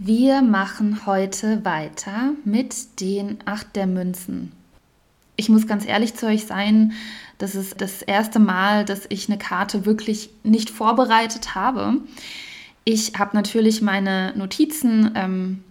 Wir machen heute weiter mit den acht der Münzen. Ich muss ganz ehrlich zu euch sein, das ist das erste Mal, dass ich eine Karte wirklich nicht vorbereitet habe. Ich habe natürlich meine Notizen, ähm,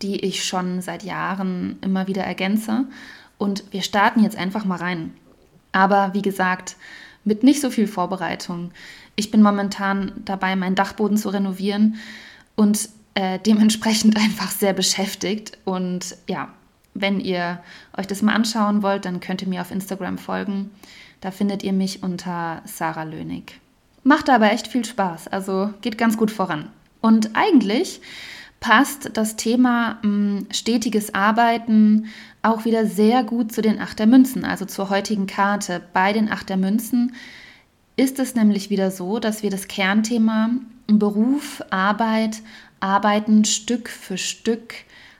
die ich schon seit Jahren immer wieder ergänze. Und wir starten jetzt einfach mal rein. Aber wie gesagt, mit nicht so viel Vorbereitung. Ich bin momentan dabei, meinen Dachboden zu renovieren und äh, dementsprechend einfach sehr beschäftigt. Und ja, wenn ihr euch das mal anschauen wollt, dann könnt ihr mir auf Instagram folgen. Da findet ihr mich unter Sarah Lönig. Macht aber echt viel Spaß, also geht ganz gut voran. Und eigentlich passt das Thema mh, hm, stetiges Arbeiten auch wieder sehr gut zu den Achtermünzen, also zur heutigen Karte. Bei den Achtermünzen ist es nämlich wieder so, dass wir das Kernthema Beruf, Arbeit arbeiten Stück für Stück,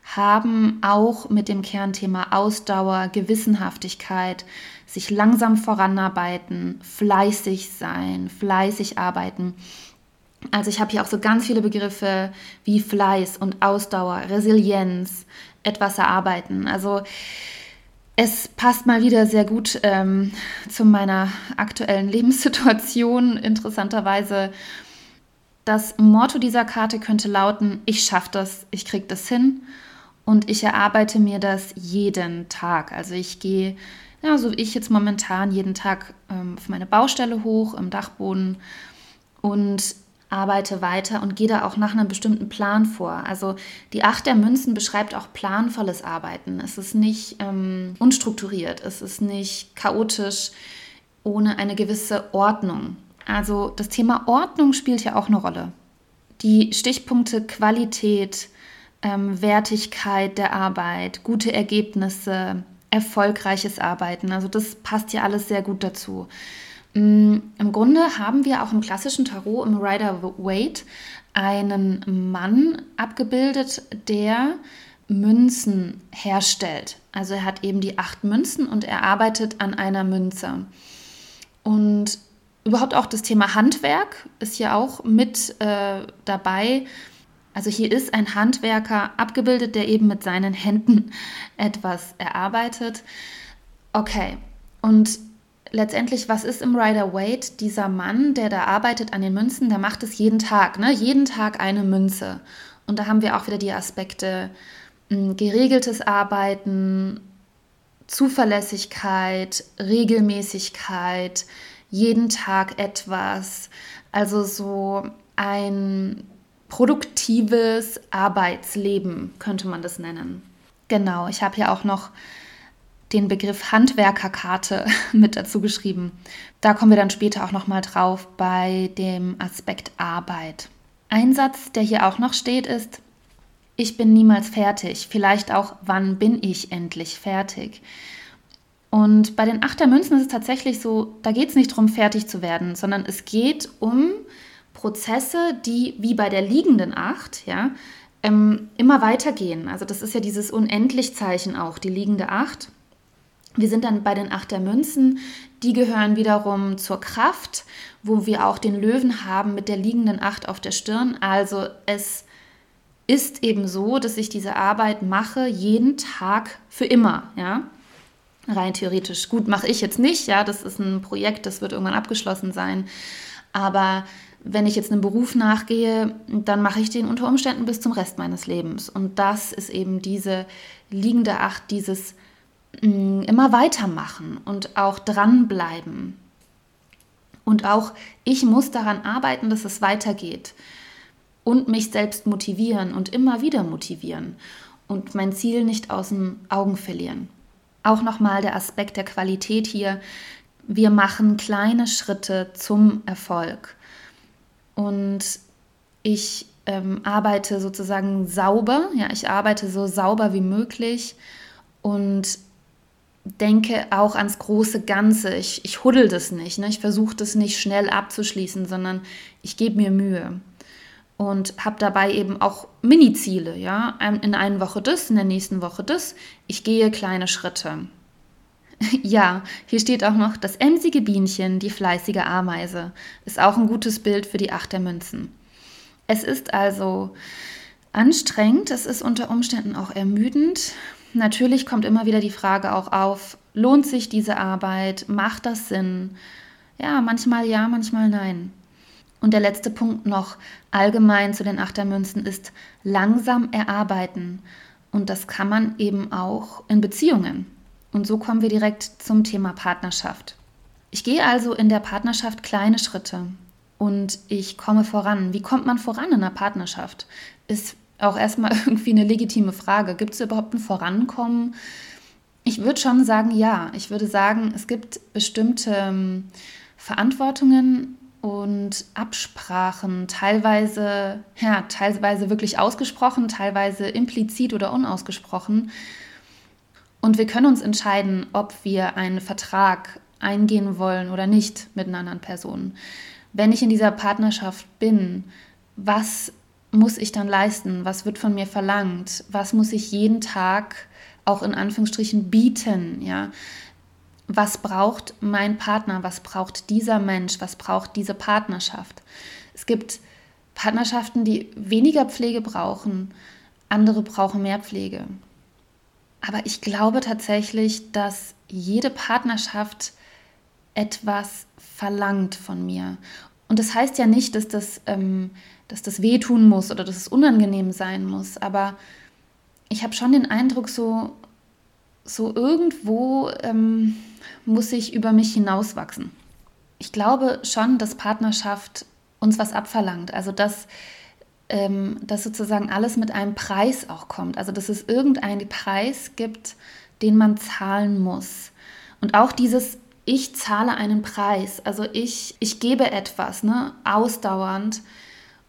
haben auch mit dem Kernthema Ausdauer, Gewissenhaftigkeit, sich langsam voranarbeiten, fleißig sein, fleißig arbeiten. Also ich habe hier auch so ganz viele Begriffe wie Fleiß und Ausdauer, Resilienz, etwas erarbeiten. Also es passt mal wieder sehr gut ähm, zu meiner aktuellen Lebenssituation. Interessanterweise das Motto dieser Karte könnte lauten, ich schaffe das, ich kriege das hin und ich erarbeite mir das jeden Tag. Also ich gehe, ja, so wie ich jetzt momentan, jeden Tag ähm, auf meine Baustelle hoch im Dachboden und arbeite weiter und gehe da auch nach einem bestimmten Plan vor. Also die Acht der Münzen beschreibt auch planvolles Arbeiten. Es ist nicht ähm, unstrukturiert, es ist nicht chaotisch, ohne eine gewisse Ordnung. Also das Thema Ordnung spielt ja auch eine Rolle. Die Stichpunkte Qualität, ähm, Wertigkeit der Arbeit, gute Ergebnisse, erfolgreiches Arbeiten, also das passt ja alles sehr gut dazu. Mm, Im Grunde haben wir auch im klassischen Tarot, im Rider Waite, einen Mann abgebildet, der Münzen herstellt. Also er hat eben die acht Münzen und er arbeitet an einer Münze. Und Überhaupt auch das Thema Handwerk ist hier auch mit äh, dabei. Also hier ist ein Handwerker abgebildet, der eben mit seinen Händen etwas erarbeitet. Okay, und letztendlich, was ist im Rider Waite? Dieser Mann, der da arbeitet an den Münzen, der macht es jeden Tag, ne? jeden Tag eine Münze. Und da haben wir auch wieder die Aspekte hm, geregeltes Arbeiten, Zuverlässigkeit, Regelmäßigkeit, jeden Tag etwas. Also so ein produktives Arbeitsleben könnte man das nennen. Genau, ich habe hier auch noch den Begriff Handwerkerkarte mit dazu geschrieben. Da kommen wir dann später auch noch mal drauf bei dem Aspekt Arbeit. Ein Satz, der hier auch noch steht, ist: Ich bin niemals fertig. Vielleicht auch, wann bin ich endlich fertig? Und bei den Achtermünzen ist es tatsächlich so, da geht es nicht darum, fertig zu werden, sondern es geht um Prozesse, die wie bei der liegenden Acht, ja, ähm, immer weitergehen. Also das ist ja dieses Unendlichzeichen auch, die liegende Acht. Wir sind dann bei den Achtermünzen, die gehören wiederum zur Kraft, wo wir auch den Löwen haben mit der liegenden Acht auf der Stirn. Also es ist eben so, dass ich diese Arbeit mache jeden Tag für immer, ja rein theoretisch. Gut, mache ich jetzt nicht, ja, das ist ein Projekt, das wird irgendwann abgeschlossen sein. Aber wenn ich jetzt einem Beruf nachgehe, dann mache ich den unter Umständen bis zum Rest meines Lebens. Und das ist eben diese liegende Acht, dieses mh, mm, immer weitermachen und auch dranbleiben. Und auch ich muss daran arbeiten, dass es weitergeht. Und mich selbst motivieren und immer wieder motivieren. Und mein Ziel nicht aus den Augen verlieren. Auch nochmal der Aspekt der Qualität hier. Wir machen kleine Schritte zum Erfolg. Und ich ähm, arbeite sozusagen sauber, ja, ich arbeite so sauber wie möglich und denke auch ans große Ganze. Ich, ich huddel das nicht, ne? ich versuche das nicht schnell abzuschließen, sondern ich gebe mir Mühe und habe dabei eben auch Mini-Ziele, ja, in einer Woche das, in der nächsten Woche das. Ich gehe kleine Schritte. Ja, hier steht auch noch das emsige Bienchen, die fleißige Ameise. Ist auch ein gutes Bild für die Acht der Münzen. Es ist also anstrengend, es ist unter Umständen auch ermüdend. Natürlich kommt immer wieder die Frage auch auf, lohnt sich diese Arbeit? Macht das Sinn? Ja, manchmal ja, manchmal nein. Und der letzte Punkt noch allgemein zu den Achtermünzen ist langsam erarbeiten. Und das kann man eben auch in Beziehungen. Und so kommen wir direkt zum Thema Partnerschaft. Ich gehe also in der Partnerschaft kleine Schritte und ich komme voran. Wie kommt man voran in einer Partnerschaft? Ist auch erstmal irgendwie eine legitime Frage. Gibt es überhaupt ein Vorankommen? Ich würde schon sagen, ja. Ich würde sagen, es gibt bestimmte ähm, Verantwortungen und Absprachen, teilweise, ja, teilweise wirklich ausgesprochen, teilweise implizit oder unausgesprochen. Und wir können uns entscheiden, ob wir einen Vertrag eingehen wollen oder nicht mit einer anderen Person. Wenn ich in dieser Partnerschaft bin, was muss ich dann leisten? Was wird von mir verlangt? Was muss ich jeden Tag auch in Anführungsstrichen bieten? Ja? Was braucht mein Partner? Was braucht dieser Mensch? Was braucht diese Partnerschaft? Es gibt Partnerschaften, die weniger Pflege brauchen, andere brauchen mehr Pflege. Aber ich glaube tatsächlich, dass jede Partnerschaft etwas verlangt von mir. Und das heißt ja nicht, dass das, ähm, dass das wehtun muss oder dass es unangenehm sein muss, aber ich habe schon den Eindruck, so, so irgendwo ähm, muss ich über mich hinauswachsen. Ich glaube schon, dass Partnerschaft uns was abverlangt. Also dass, ähm, dass sozusagen alles mit einem Preis auch kommt. Also dass es irgendeinen Preis gibt, den man zahlen muss. Und auch dieses ich zahle einen Preis, also ich, ich gebe etwas, ne, ausdauernd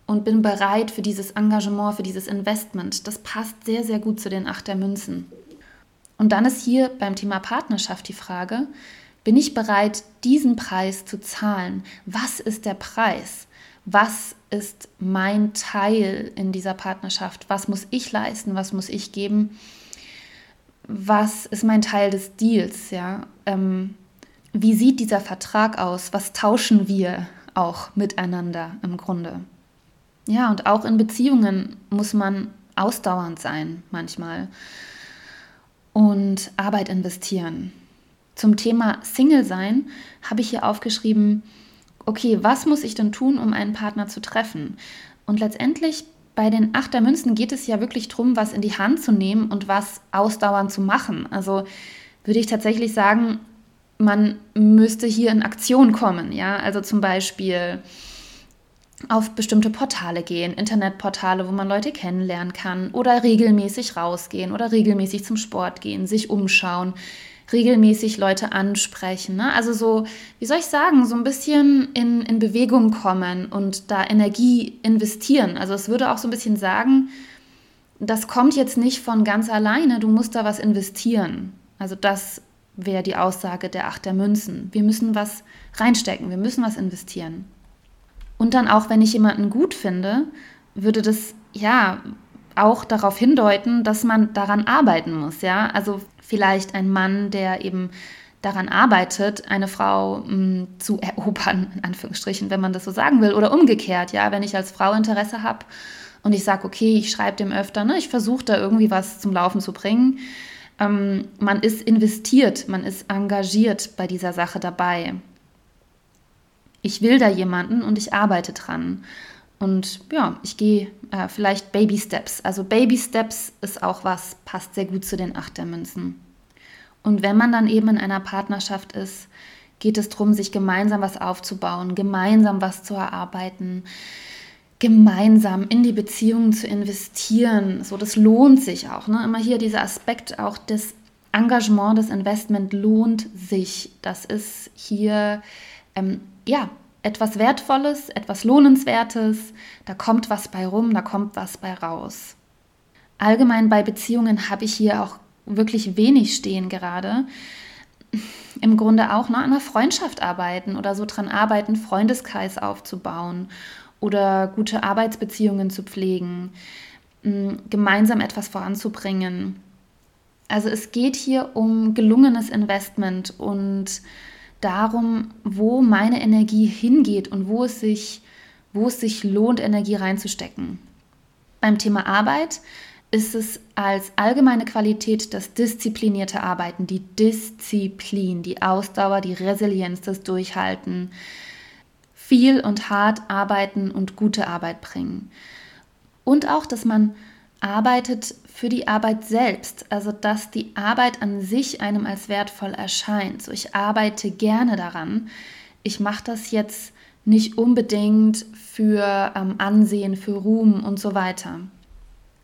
und bin bereit für dieses Engagement, für dieses Investment. Das passt sehr, sehr gut zu den Acht der Münzen. Und dann ist hier beim Thema Partnerschaft die Frage, bin ich bereit, diesen Preis zu zahlen? Was ist der Preis? Was ist mein Teil in dieser Partnerschaft? Was muss ich leisten? Was muss ich geben? Was ist mein Teil des Deals? Ja? Ähm, wie sieht dieser Vertrag aus? Was tauschen wir auch miteinander im Grunde? Ja, und auch in Beziehungen muss man ausdauernd sein manchmal und Arbeit investieren. Zum Thema Single sein habe ich hier aufgeschrieben, okay, was muss ich denn tun, um einen Partner zu treffen? Und letztendlich bei den Achtermünzen geht es ja wirklich darum, was in die Hand zu nehmen und was ausdauernd zu machen. Also würde ich tatsächlich sagen, man müsste hier in Aktion kommen, ja, also zum Beispiel auf bestimmte Portale gehen, Internetportale, wo man Leute kennenlernen kann oder regelmäßig rausgehen oder regelmäßig zum Sport gehen, sich umschauen, regelmäßig Leute ansprechen. Ne? Also so, wie soll ich sagen, so ein bisschen in, in Bewegung kommen und da Energie investieren. Also es würde auch so ein bisschen sagen, das kommt jetzt nicht von ganz alleine, du musst da was investieren. Also das wäre die Aussage der Acht der Münzen. Wir müssen was reinstecken, wir müssen was investieren. Und dann auch, wenn ich jemanden gut finde, würde das ja auch darauf hindeuten, dass man daran arbeiten muss, ja? Also vielleicht ein Mann, der eben daran arbeitet, eine Frau mh, hm, zu erobern, in Anführungsstrichen, wenn man das so sagen will, oder umgekehrt, ja, wenn ich als Frau Interesse habe und ich sage, okay, ich schreibe dem öfter, ne, ich versuche da irgendwie was zum Laufen zu bringen, ähm, man ist investiert, man ist engagiert bei dieser Sache dabei. Ich will da jemanden und ich arbeite dran. Und ja, ich gehe äh, vielleicht Baby Steps. Also Baby Steps ist auch was, passt sehr gut zu den Achtermünzen. Und wenn man dann eben in einer Partnerschaft ist, geht es darum, sich gemeinsam was aufzubauen, gemeinsam was zu erarbeiten, gemeinsam in die Beziehung zu investieren. So, das lohnt sich auch. Ne? Immer hier dieser Aspekt auch des Engagement, das Investment lohnt sich. Das ist hier ähm, ja etwas Wertvolles, etwas Lohnenswertes. Da kommt was bei rum, da kommt was bei raus. Allgemein bei Beziehungen habe ich hier auch wirklich wenig stehen gerade. Im Grunde auch ne, an einer Freundschaft arbeiten oder so dran arbeiten, Freundeskreis aufzubauen oder gute Arbeitsbeziehungen zu pflegen, gemeinsam etwas voranzubringen. Also es geht hier um gelungenes Investment und darum, wo meine Energie hingeht und wo es sich, wo es sich lohnt, Energie reinzustecken. Beim Thema Arbeit ist es als allgemeine Qualität das disziplinierte Arbeiten, die Disziplin, die Ausdauer, die Resilienz, das Durchhalten, viel und hart arbeiten und gute Arbeit bringen. Und auch, dass man arbeitet für die Arbeit selbst, also dass die Arbeit an sich einem als wertvoll erscheint. So, ich arbeite gerne daran. Ich mache das jetzt nicht unbedingt für ähm, Ansehen, für Ruhm und so weiter.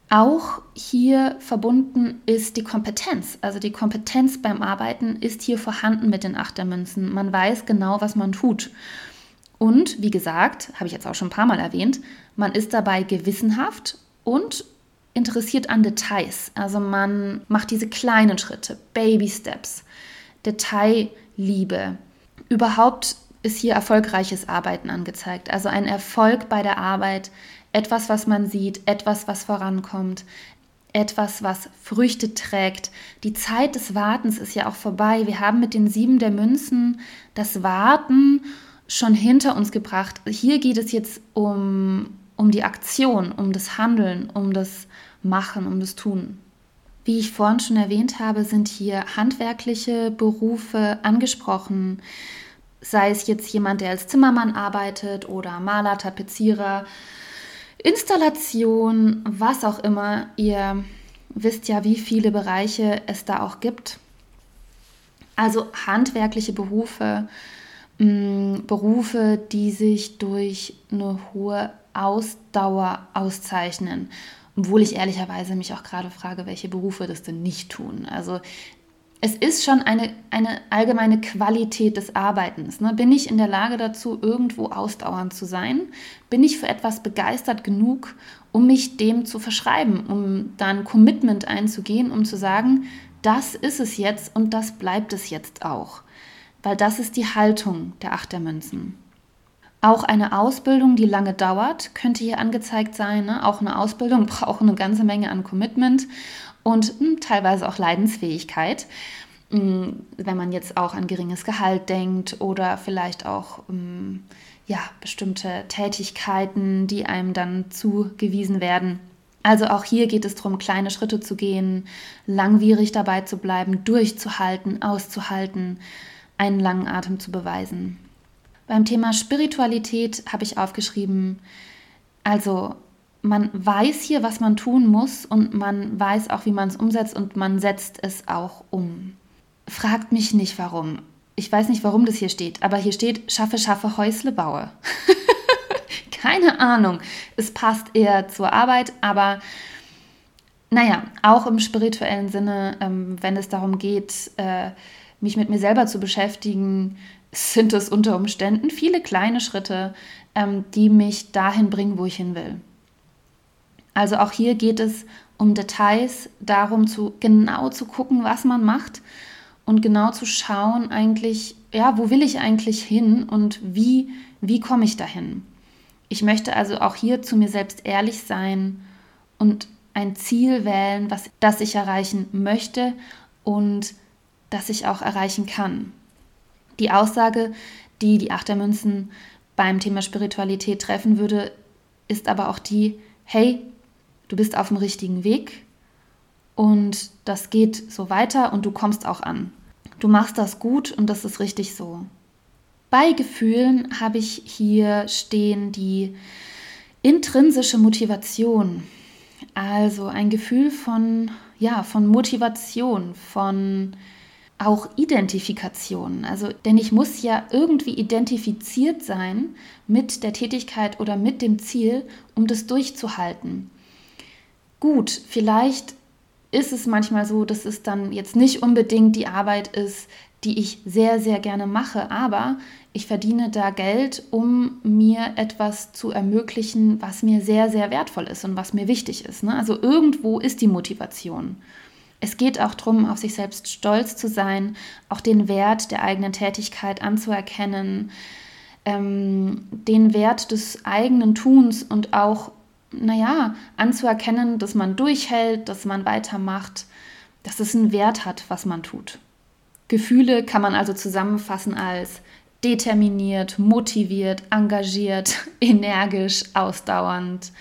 Auch hier verbunden ist die Kompetenz. Also die Kompetenz beim Arbeiten ist hier vorhanden mit den Achtermünzen. Man weiß genau, was man tut. Und wie gesagt, habe ich jetzt auch schon ein paar Mal erwähnt, man ist dabei gewissenhaft und interessiert an Details. Also man macht diese kleinen Schritte, Baby Steps, Detailliebe. Überhaupt ist hier erfolgreiches Arbeiten angezeigt. Also ein Erfolg bei der Arbeit, etwas, was man sieht, etwas, was vorankommt, etwas, was Früchte trägt. Die Zeit des Wartens ist ja auch vorbei. Wir haben mit den sieben der Münzen das Warten schon hinter uns gebracht. Hier geht es jetzt um, um die Aktion, um das Handeln, um das Machen, um das Tun. Wie ich vorhin schon erwähnt habe, sind hier handwerkliche Berufe angesprochen sei es jetzt jemand, der als Zimmermann arbeitet oder Maler, Tapezierer, Installation, was auch immer. Ihr wisst ja, wie viele Bereiche es da auch gibt. Also handwerkliche Berufe, mm, Berufe, die sich durch eine hohe Ausdauer auszeichnen. Obwohl ich ehrlicherweise mich auch gerade frage, welche Berufe das denn nicht tun. Also es ist schon eine, eine allgemeine Qualität des Arbeitens. Ne? Bin ich in der Lage dazu, irgendwo ausdauernd zu sein? Bin ich für etwas begeistert genug, um mich dem zu verschreiben, um dann Commitment einzugehen, um zu sagen, das ist es jetzt und das bleibt es jetzt auch. Weil das ist die Haltung der Achtermünzen. Auch eine Ausbildung, die lange dauert, könnte hier angezeigt sein. Ne? Auch eine Ausbildung braucht eine ganze Menge an Commitment und mh, hm, teilweise auch Leidensfähigkeit. Mh, hm, wenn man jetzt auch an geringes Gehalt denkt oder vielleicht auch mh, hm, ja, bestimmte Tätigkeiten, die einem dann zugewiesen werden. Also auch hier geht es darum, kleine Schritte zu gehen, langwierig dabei zu bleiben, durchzuhalten, auszuhalten, einen langen Atem zu beweisen. Beim Thema Spiritualität habe ich aufgeschrieben, also man weiß hier, was man tun muss und man weiß auch, wie man es umsetzt und man setzt es auch um. Fragt mich nicht, warum. Ich weiß nicht, warum das hier steht, aber hier steht, schaffe, schaffe, Häusle baue. Keine Ahnung. Es passt eher zur Arbeit, aber naja, auch im spirituellen Sinne, ähm, wenn es darum geht, äh, mich mit mir selber zu beschäftigen, sind es unter Umständen viele kleine Schritte, ähm, die mich dahin bringen, wo ich hin will. Also auch hier geht es um Details, darum zu genau zu gucken, was man macht und genau zu schauen eigentlich, ja, wo will ich eigentlich hin und wie wie komme ich dahin? Ich möchte also auch hier zu mir selbst ehrlich sein und ein Ziel wählen, was das ich erreichen möchte und das ich auch erreichen kann. Die Aussage, die die Achtermünzen beim Thema Spiritualität treffen würde, ist aber auch die, hey, du bist auf dem richtigen Weg und das geht so weiter und du kommst auch an. Du machst das gut und das ist richtig so. Bei Gefühlen habe ich hier stehen die intrinsische Motivation. Also ein Gefühl von ja, von Motivation, von auch Identifikation. Also, denn ich muss ja irgendwie identifiziert sein mit der Tätigkeit oder mit dem Ziel, um das durchzuhalten. Gut, vielleicht ist es manchmal so, dass es dann jetzt nicht unbedingt die Arbeit ist, die ich sehr, sehr gerne mache, aber ich verdiene da Geld, um mir etwas zu ermöglichen, was mir sehr, sehr wertvoll ist und was mir wichtig ist. Ne? Also irgendwo ist die Motivation. Es geht auch darum, auf sich selbst stolz zu sein, auch den Wert der eigenen Tätigkeit anzuerkennen, ähm, den Wert des eigenen Tuns und auch naja, anzuerkennen, dass man durchhält, dass man weitermacht, dass es einen Wert hat, was man tut. Gefühle kann man also zusammenfassen als determiniert, motiviert, engagiert, energisch, ausdauernd,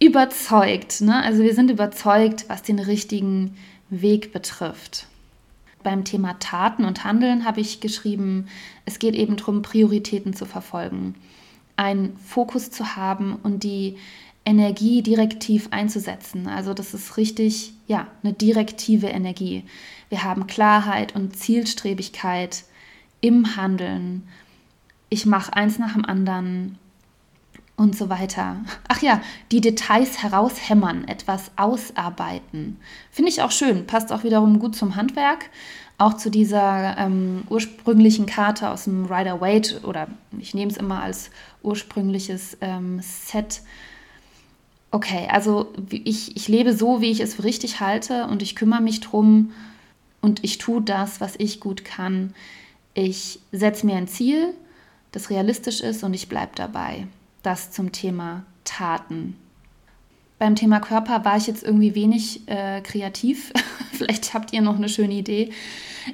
überzeugt. Ne? Also wir sind überzeugt, was den richtigen Weg betrifft. Beim Thema Taten und Handeln habe ich geschrieben, es geht eben darum, Prioritäten zu verfolgen, einen Fokus zu haben und die Energie direktiv einzusetzen. Also das ist richtig, ja, eine direktive Energie. Wir haben Klarheit und Zielstrebigkeit im Handeln. Ich mache eins nach dem anderen und so weiter. Ach ja, die Details heraushämmern, etwas ausarbeiten. Finde ich auch schön, passt auch wiederum gut zum Handwerk, auch zu dieser ähm, ursprünglichen Karte aus dem Rider Waite oder ich nehme es immer als ursprüngliches ähm, Set. Okay, also ich, ich lebe so, wie ich es für richtig halte und ich kümmere mich drum und ich tue das, was ich gut kann. Ich setze mir ein Ziel, das realistisch ist und ich bleibe dabei. Das zum Thema Taten. Beim Thema Körper war ich jetzt irgendwie wenig äh, kreativ. Vielleicht habt ihr noch eine schöne Idee.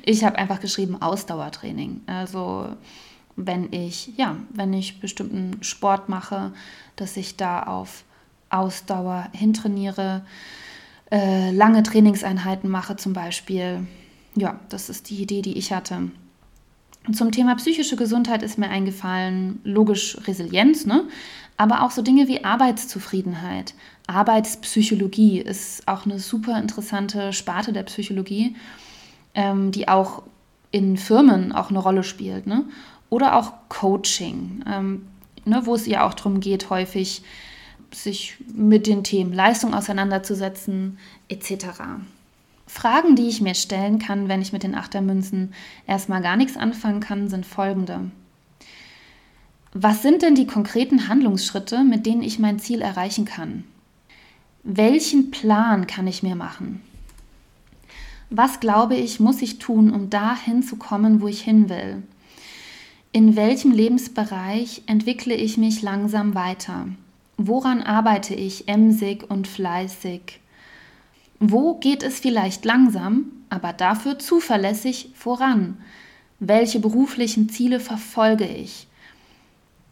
Ich habe einfach geschrieben Ausdauertraining. Also wenn ich, ja, wenn ich bestimmten Sport mache, dass ich da auf Ausdauer hintrainiere, äh, lange Trainingseinheiten mache zum Beispiel. Ja, das ist die Idee, die ich hatte. Zum Thema psychische Gesundheit ist mir eingefallen, logisch Resilienz, ne? aber auch so Dinge wie Arbeitszufriedenheit. Arbeitspsychologie ist auch eine super interessante Sparte der Psychologie, ähm, die auch in Firmen auch eine Rolle spielt. Ne? Oder auch Coaching, ähm, ne, wo es ja auch darum geht, häufig sich mit den Themen Leistung auseinanderzusetzen, etc. Fragen, die ich mir stellen kann, wenn ich mit den Achtermünzen erstmal gar nichts anfangen kann, sind folgende. Was sind denn die konkreten Handlungsschritte, mit denen ich mein Ziel erreichen kann? Welchen Plan kann ich mir machen? Was glaube ich, muss ich tun, um dahin zu kommen, wo ich hin will? In welchem Lebensbereich entwickle ich mich langsam weiter? Woran arbeite ich emsig und fleißig? Wo geht es vielleicht langsam, aber dafür zuverlässig voran? Welche beruflichen Ziele verfolge ich?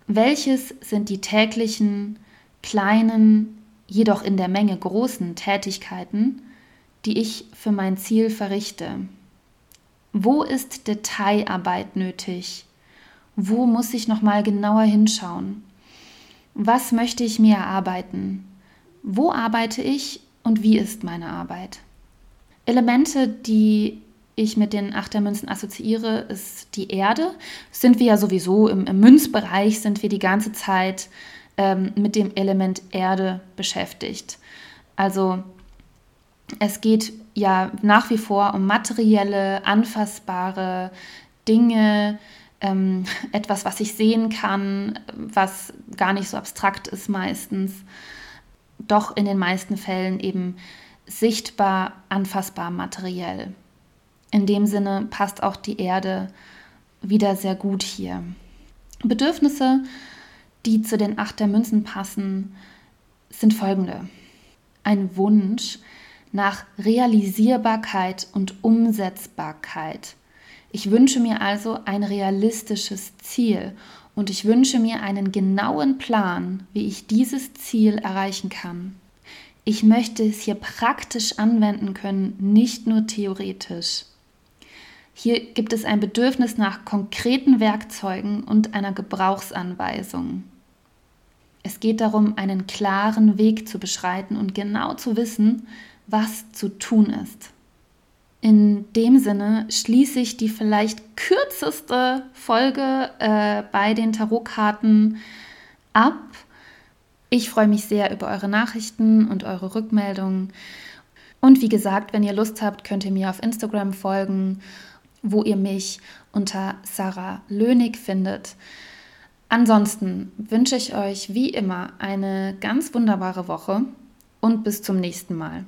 Welches sind die täglichen, kleinen, jedoch in der Menge großen Tätigkeiten, die ich für mein Ziel verrichte? Wo ist Detailarbeit nötig? Wo muss ich noch mal genauer hinschauen? Was möchte ich mir erarbeiten? Wo arbeite ich und wie ist meine Arbeit. Elemente, die ich mit den Achtermünzen assoziiere, ist die Erde. Sind wir ja sowieso im, im Münzbereich, sind wir die ganze Zeit ähm, mit dem Element Erde beschäftigt. Also es geht ja nach wie vor um materielle, anfassbare Dinge, ähm, etwas, was ich sehen kann, was gar nicht so abstrakt ist meistens doch in den meisten Fällen eben sichtbar, anfassbar, materiell. In dem Sinne passt auch die Erde wieder sehr gut hier. Bedürfnisse, die zu den acht der Münzen passen, sind folgende. Ein Wunsch nach Realisierbarkeit und Umsetzbarkeit. Ich wünsche mir also ein realistisches Ziel und ich wünsche mir einen genauen Plan, wie ich dieses Ziel erreichen kann. Ich möchte es hier praktisch anwenden können, nicht nur theoretisch. Hier gibt es ein Bedürfnis nach konkreten Werkzeugen und einer Gebrauchsanweisung. Es geht darum, einen klaren Weg zu beschreiten und genau zu wissen, was zu tun ist. In dem Sinne schließe ich die vielleicht kürzeste Folge äh, bei den Tarotkarten ab. Ich freue mich sehr über eure Nachrichten und eure Rückmeldungen. Und wie gesagt, wenn ihr Lust habt, könnt ihr mir auf Instagram folgen, wo ihr mich unter Sarah Lönig findet. Ansonsten wünsche ich euch wie immer eine ganz wunderbare Woche und bis zum nächsten Mal.